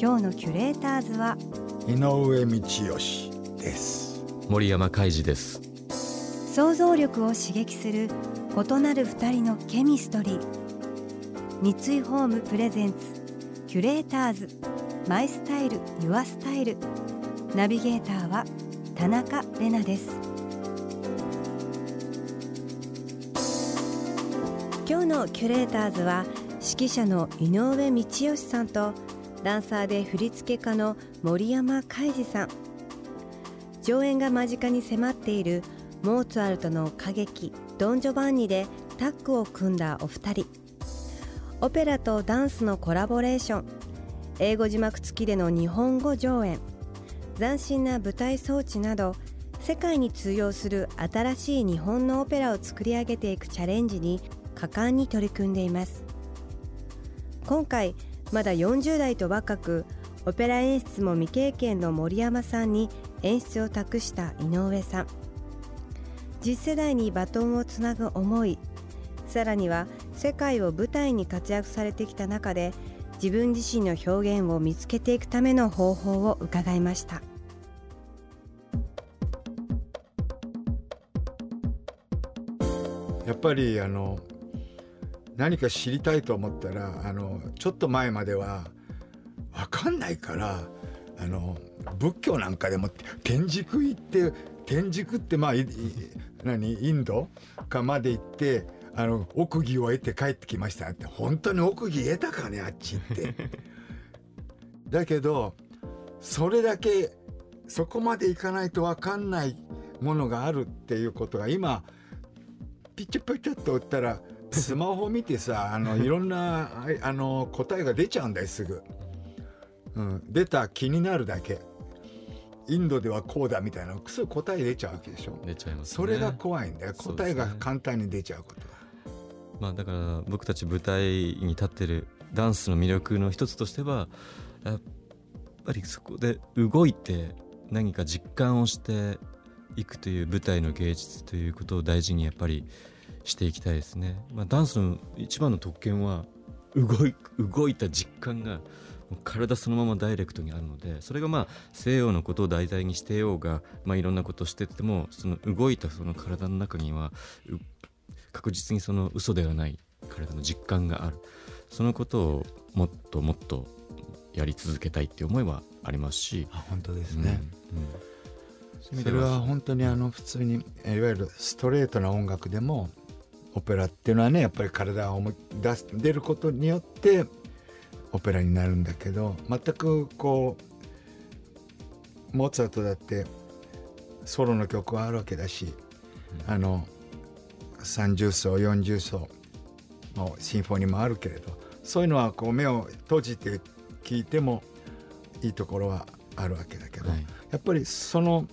今日のキュレーターズは井上道義です。森山海二です。想像力を刺激する異なる二人のケミストリー。三井ホームプレゼンツキュレーターズ。マイスタイルユアスタイル。ナビゲーターは田中れなです。今日のキュレーターズは指揮者の井上道義さんとダンサーで振付家の森山海二さん。上演が間近に迫っているモーツァルトの歌劇「ドン・ジョバンニ」でタッグを組んだお二人。オペラとダンスのコラボレーション。英語字幕付きでの日本語上演。斬新な舞台装置など世界に通用する新しい日本のオペラを作り上げていくチャレンジに果敢に取り組んでいます。今回まだ40代と若くオペラ演出も未経験の森山さんに演出を託した井上さん。次世代にバトンをつなぐ思いさらには世界を舞台に活躍されてきた中で自分自身の表現を見つけていくための方法を伺いました。やっぱりあの何か知りたいと思ったらあのちょっと前までは分かんないからあの仏教なんかでも天竺行って天竺ってまあ何インドかまで行ってあの奥義を得て帰ってきましたって本当に奥義得たかねあっちって。だけどそれだけそこまでいかないと分かんないものがあるっていうことが今ピチャピチャと打ったらスマホ見てさ あのいろんなあの答えが出ちゃうんだよすぐ、うん、出た気になるだけ。インドではこうだみたいな。すぐ答え出ちゃうわけでしょ。出ちゃいます、ね、それが怖いんだよ。答えが簡単に出ちゃうことが、ね、まあだから僕たち舞台に立ってるダンスの魅力の一つとしてはやっぱりそこで動いて何か実感をしていくという舞台の芸術ということを大事にやっぱりしていきたいですね。まあ、ダンスの一番の特権は動い動いた実感が体そのままダイレクトにあるのでそれがまあ西洋のことを題材にしてようが、まあ、いろんなことをしててもその動いたその体の中には確実にその嘘ではない体の実感がある。そのことをもっともっとやり続けたいっていう思いはありますし。あ本当ですね、うん。うん。それは本当にあの普通にいわゆるストレートな音楽でもオペラっていうのはねやっぱり体を思い出す出ることによってオペラになるんだけど全くこうモーツァルトだってソロの曲はあるわけだし、うん、あの30奏40奏のシンフォニーもあるけれどそういうのはこう目を閉じて聴いてもいいところはあるわけだけど、はい、やっぱりその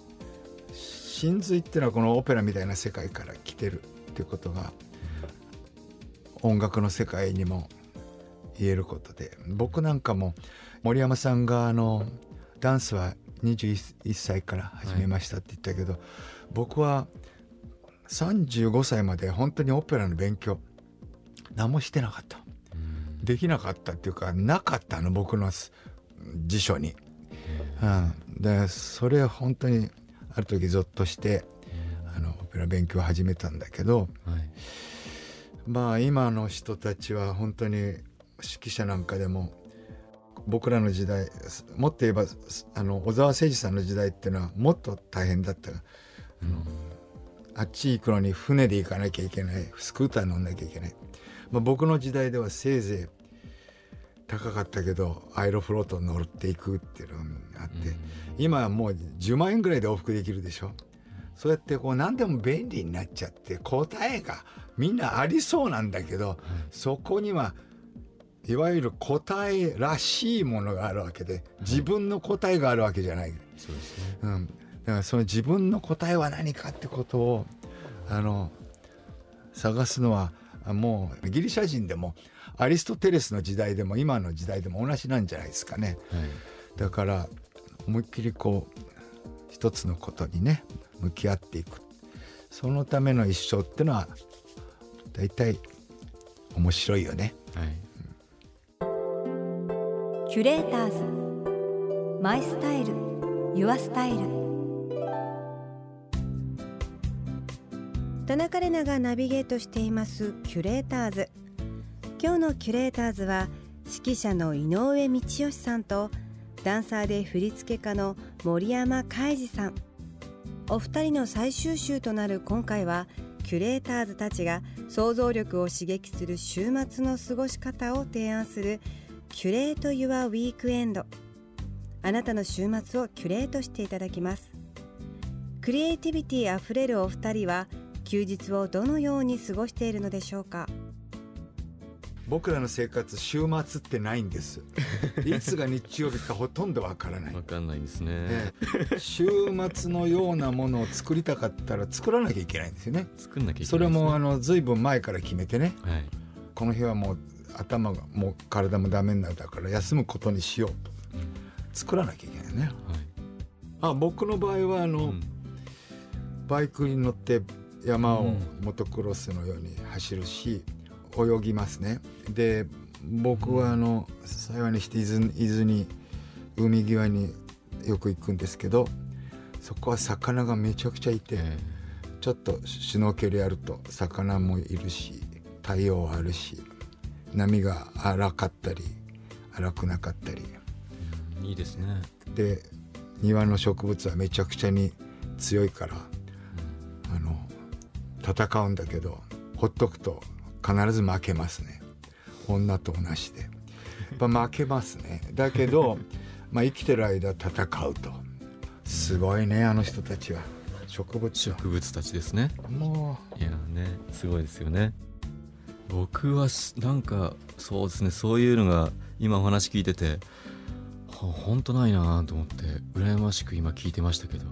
真髄っていうのはこのオペラみたいな世界から来てるっていうことが音楽の世界にも言えることで僕なんかも森山さんがあのダンスは21歳から始めましたって言ったけど、はい、僕は35歳まで本当にオペラの勉強何もしてなかった、できなかったっていうかなかったの僕の辞書に、うん、でそれ本当にある時ゾッとしてあのオペラ勉強を始めたんだけど、はい、まあ今の人たちは本当に指揮者なんかでも僕らの時代もっと言えばあの小沢誠二さんの時代っていうのはもっと大変だった。あのあっち行くのに船で行かなきゃいけない。スクーター乗んなきゃいけない、まあ、僕の時代ではせいぜい高かったけどアイロフロート乗っていくっていうのがあって、うん、今はもう10万円ぐらいで往復できるでしょ。そうやってこう何でも便利になっちゃって答えがみんなありそうなんだけど、そこにはいわゆる答えらしいものがあるわけで自分の答えがあるわけじゃない、そうですね。うん、だからその自分の答えは何かってことをあの探すのはもうギリシャ人でもアリストテレスの時代でも今の時代でも同じなんじゃないですかね、はい、だから思いっきりこう一つのことにね向き合っていく。そのための一生っていうのは大体面白いよね、はい。うん、キュレーターズ。マイスタイル。ユアスタイル。田中れながナビゲートしています。キュレーターズ。今日のキュレーターズは指揮者の井上道義さんとダンサーで振付家の森山海二さん。お二人の最終週となる今回はキュレーターズたちが想像力を刺激する週末の過ごし方を提案するキュレート・ユア・ウィークエンド。あなたの週末をキュレートしていただきます。クリエイティビティあふれるお二人は休日をどのように過ごしているのでしょうか？僕らの生活週末ってないんです。いつが日曜日かほとんどわからない。わかんないですね、ええ、週末のようなものを作りたかったら作らなきゃいけないんですよね。作んなきゃいけない、ね、それもあの随分前から決めてね、はい、この日はもう頭がもう体もダメになるだから休むことにしようと、うん、作らなきゃいけないね、はい、あ僕の場合はあの、うん、バイクに乗って山をモトクロスのように走るし、泳ぎますねで僕はあの幸いにして伊豆伊豆に海際によく行くんですけどそこは魚がめちゃくちゃいてちょっとシュノーケルやると魚もいるし太陽あるし波が荒かったり荒くなかったり。いいですね。で庭の植物はめちゃくちゃに強いからあの戦うんだけどほっとくと必ず負けますね女と同じで。やっぱ負けますね。だけど、まあ、生きてる間戦うと。すごいねあの人たちは。植物植物たちですね。もう。いやねすごいですよね。僕はなんかそうですねそういうのが今お話聞いてて本当ないなと思って羨ましく今聞いてましたけど。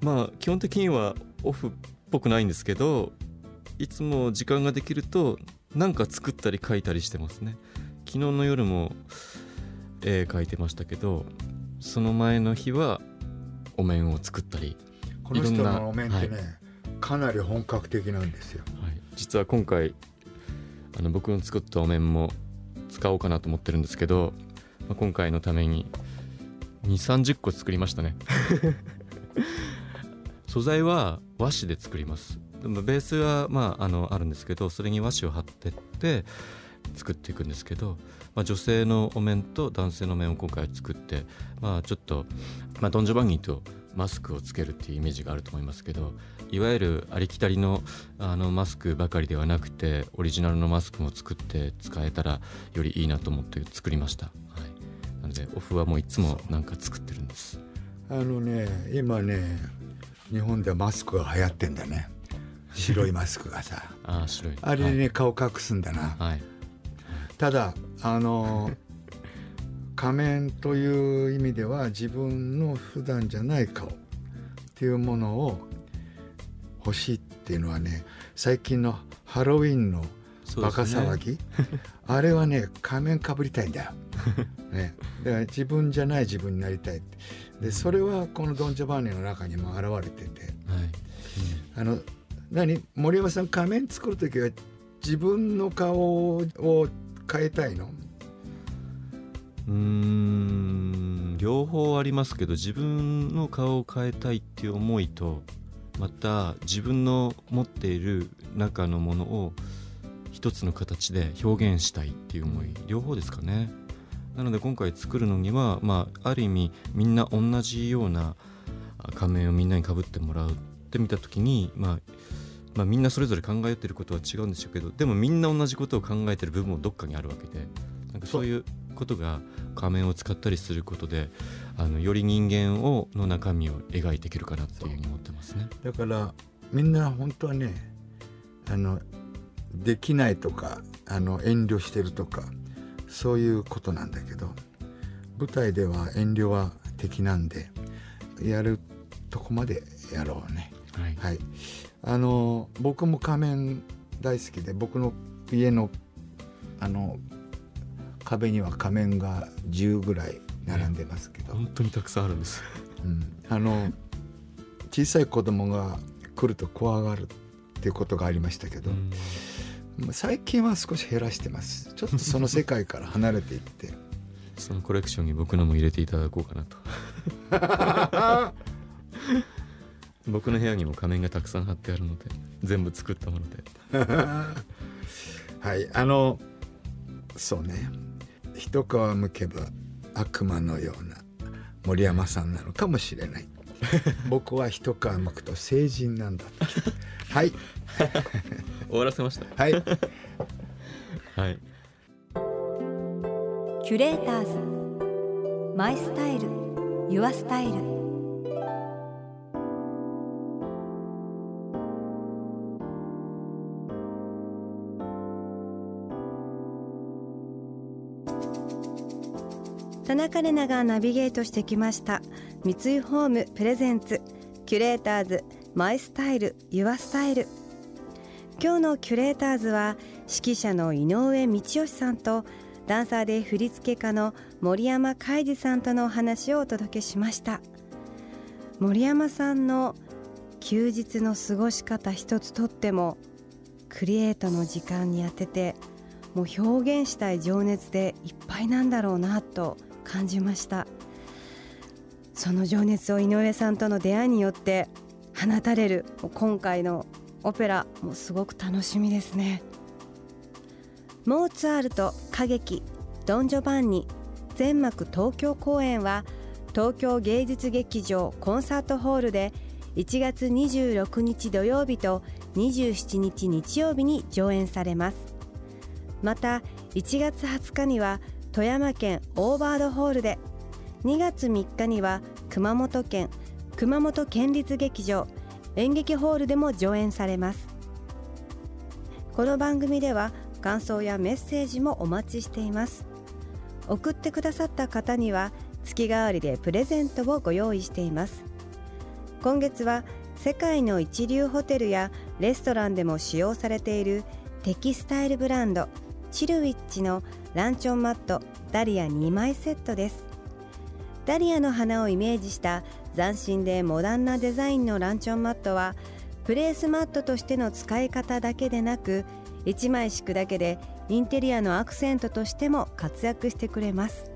まあ基本的にはオフっぽくないんですけどいつも時間ができると何か作ったり描いたりしてますね。昨日の夜も絵描いてましたけどその前の日はお面を作ったりこの人のお面ってね、はい、かなり本格的なんですよ、はい、実は今回あの僕の作ったお面も使おうかなと思ってるんですけど、まあ、今回のために2 3 0個作りましたね。素材は和紙で作りますベースはまああのあるんですけどそれに和紙を貼ってって作っていくんですけど、まあ、女性のお面と男性の面を今回作って、まあ、ちょっと、まあ、ドン・ジョバンギーとマスクをつけるっていうイメージがあると思いますけどいわゆるありきたりのあのマスクばかりではなくてオリジナルのマスクも作って使えたらよりいいなと思って作りました、はい、なのでオフはもういつもなんか作ってるんです。あのね今ね日本ではマスクが流行ってんだね白いマスクがさあ白い。あれでね、はい、顔隠すんだな、はい、ただあの仮面という意味では自分の普段じゃない顔っていうものを欲しいっていうのはね最近のハロウィンのバカ騒ぎ、ね、あれはね仮面かぶりたいんだよ、ね、だから自分じゃない自分になりたいでそれはこのドン・ジョバンニの中にも現れてて、はい、あの何？森山さん仮面作る時は自分の顔を変えたいの？うん両方ありますけど自分の顔を変えたいっていう思いとまた自分の持っている中のものを一つの形で表現したいっていう思い両方ですかね。なので今回作るのには、まあ、ある意味みんな同じような仮面をみんなにかぶってもらうってみた時に、まあ、まあ、みんなそれぞれ考えてることは違うんでしょうけどでもみんな同じことを考えてる部分もどっかにあるわけでなんかそういうことが仮面を使ったりすることであのより人間をの中身を描いていけるかなっていうふうに思ってますね。だからみんな本当はねあのできないとかあの遠慮してるとかそういうことなんだけど舞台では遠慮は敵なんでやるとこまでやろうね。はい、はい、あの僕も仮面大好きで僕の家のあの壁には仮面が10ぐらい並んでますけど、本当にたくさんあるんです、うん、あの小さい子供が来ると怖がるっていうことがありましたけど、最近は少し減らしてます。ちょっとその世界から離れていって。そのコレクションに僕のも入れていただこうかなと 僕の部屋にも仮面がたくさん貼ってあるので全部作ったもので。はいあのそうね。一皮むけば悪魔のような森山さんなのかもしれない。僕は一皮むくと成人なんだはい。終わらせました。はい。はい。キュレーターズ。マイスタイル。ユアスタイル田中玲奈がナビゲートしてきました。三井ホームプレゼンツキュレーターズマイスタイルユアスタイル。今日のキュレーターズは指揮者の井上道義さんとダンサーで振付家の森山海二さんとのお話をお届けしました。森山さんの休日の過ごし方一つとってもクリエイトの時間に当ててもう表現したい情熱でいっぱいなんだろうなと感じました。その情熱を井上さんとの出会いによって放たれる今回のオペラもすごく楽しみですね。モーツァルト歌劇ドン・ジョバンニ全幕東京公演は東京芸術劇場コンサートホールで1月26日土曜日と27日日曜日に上演されます。また1月20日には富山県オーバードホールで2月3日には熊本県熊本県立劇場演劇ホールでも上演されます。この番組では感想やメッセージもお待ちしています。送ってくださった方には月替わりでプレゼントをご用意しています。今月は世界の一流ホテルやレストランでも使用されているテキスタイルブランドチルウィッチのランチョンマットダリア2枚セットです。ダリアの花をイメージした斬新でモダンなデザインのランチョンマットはプレースマットとしての使い方だけでなく1枚敷くだけでインテリアのアクセントとしても活躍してくれます。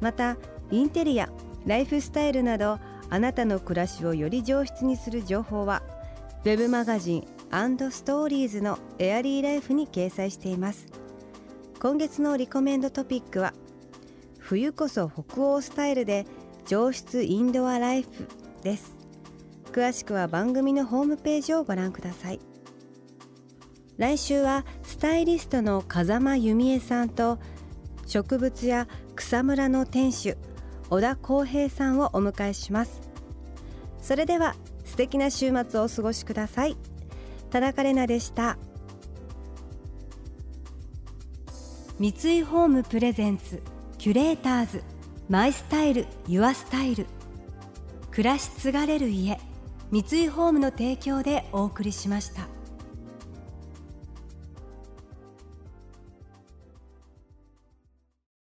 またインテリアライフスタイルなどあなたの暮らしをより上質にする情報は web マガジンストーリーズのエアリーライフに掲載しています。今月のリコメンドトピックは冬こそ北欧スタイルで上質インドアライフです。詳しくは番組のホームページをご覧ください。来週はスタイリストの風間由美恵さんと植物や草むらの店主小田康平さんをお迎えします。それでは素敵な週末をお過ごしください。田中れなでした。三井ホームプレゼンツキュレーターズマイスタイルユアスタイル暮らし継がれる家三井ホームの提供でお送りしました。